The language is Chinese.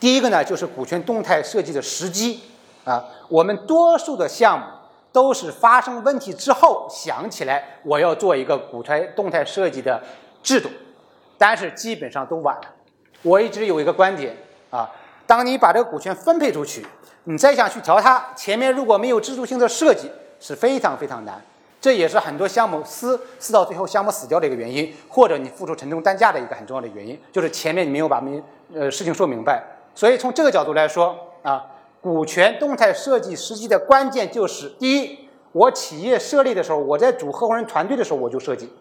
第一个呢，就是股权动态设计的时机啊。我们多数的项目都是发生问题之后想起来我要做一个股权动态设计的制度，但是基本上都晚了。我一直有一个观点啊，当你把这个股权分配出去，你再想去调它，前面如果没有制度性的设计，是非常非常难。这也是很多项目撕撕到最后项目死掉的一个原因，或者你付出沉重代价的一个很重要的原因，就是前面你没有把明呃事情说明白。所以从这个角度来说啊，股权动态设计实际的关键就是：第一，我企业设立的时候，我在组合伙人团队的时候我就设计。